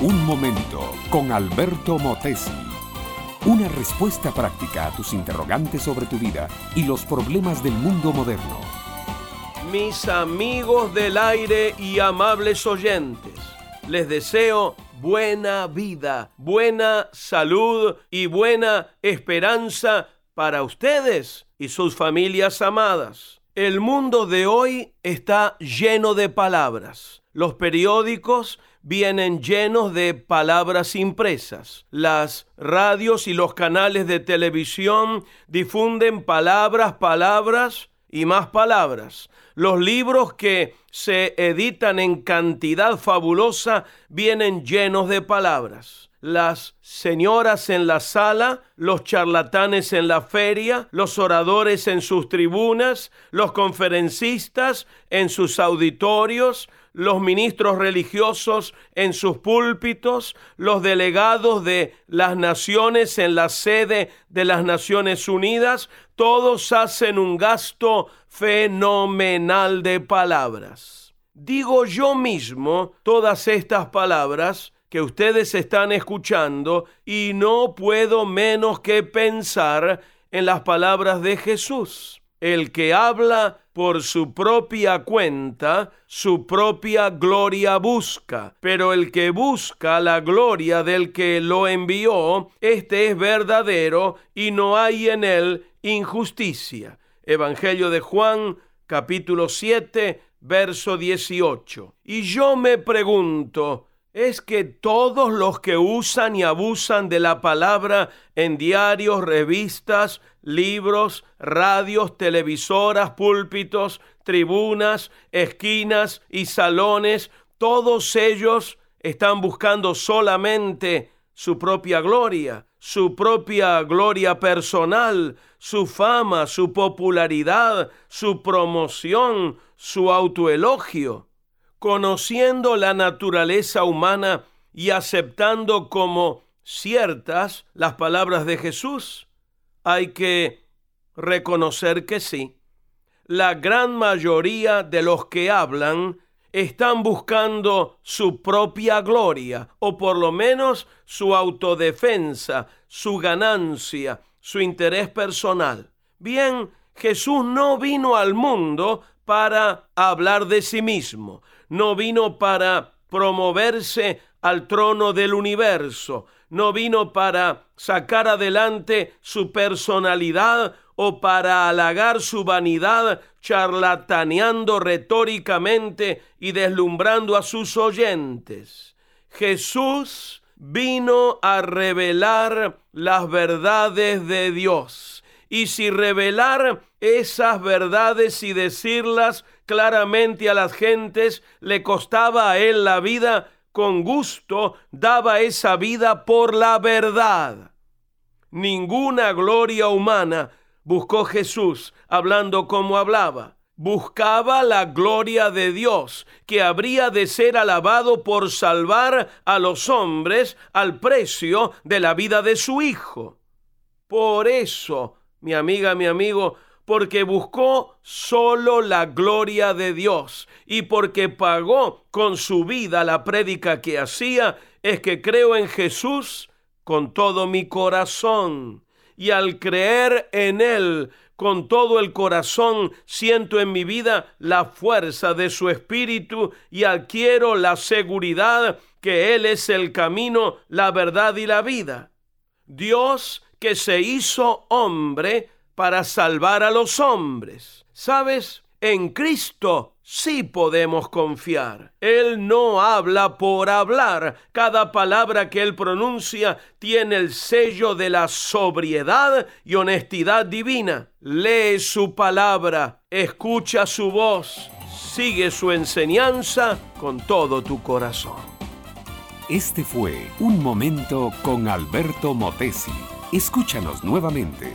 Un momento con Alberto Motesi. Una respuesta práctica a tus interrogantes sobre tu vida y los problemas del mundo moderno. Mis amigos del aire y amables oyentes, les deseo buena vida, buena salud y buena esperanza para ustedes y sus familias amadas. El mundo de hoy está lleno de palabras. Los periódicos vienen llenos de palabras impresas. Las radios y los canales de televisión difunden palabras, palabras y más palabras. Los libros que se editan en cantidad fabulosa vienen llenos de palabras las señoras en la sala, los charlatanes en la feria, los oradores en sus tribunas, los conferencistas en sus auditorios, los ministros religiosos en sus púlpitos, los delegados de las naciones en la sede de las Naciones Unidas, todos hacen un gasto fenomenal de palabras. Digo yo mismo todas estas palabras que ustedes están escuchando y no puedo menos que pensar en las palabras de Jesús. El que habla por su propia cuenta, su propia gloria busca, pero el que busca la gloria del que lo envió, este es verdadero y no hay en él injusticia. Evangelio de Juan, capítulo 7, verso 18. Y yo me pregunto, es que todos los que usan y abusan de la palabra en diarios, revistas, libros, radios, televisoras, púlpitos, tribunas, esquinas y salones, todos ellos están buscando solamente su propia gloria, su propia gloria personal, su fama, su popularidad, su promoción, su autoelogio conociendo la naturaleza humana y aceptando como ciertas las palabras de Jesús? Hay que reconocer que sí. La gran mayoría de los que hablan están buscando su propia gloria, o por lo menos su autodefensa, su ganancia, su interés personal. Bien, Jesús no vino al mundo para hablar de sí mismo, no vino para promoverse al trono del universo, no vino para sacar adelante su personalidad o para halagar su vanidad charlataneando retóricamente y deslumbrando a sus oyentes. Jesús vino a revelar las verdades de Dios. Y si revelar esas verdades y decirlas claramente a las gentes le costaba a él la vida, con gusto daba esa vida por la verdad. Ninguna gloria humana buscó Jesús hablando como hablaba. Buscaba la gloria de Dios, que habría de ser alabado por salvar a los hombres al precio de la vida de su Hijo. Por eso, mi amiga, mi amigo, porque buscó solo la gloria de Dios y porque pagó con su vida la prédica que hacía, es que creo en Jesús con todo mi corazón. Y al creer en Él con todo el corazón, siento en mi vida la fuerza de su espíritu y adquiero la seguridad que Él es el camino, la verdad y la vida. Dios que se hizo hombre, para salvar a los hombres. ¿Sabes? En Cristo sí podemos confiar. Él no habla por hablar. Cada palabra que Él pronuncia tiene el sello de la sobriedad y honestidad divina. Lee su palabra, escucha su voz, sigue su enseñanza con todo tu corazón. Este fue Un Momento con Alberto Motesi. Escúchanos nuevamente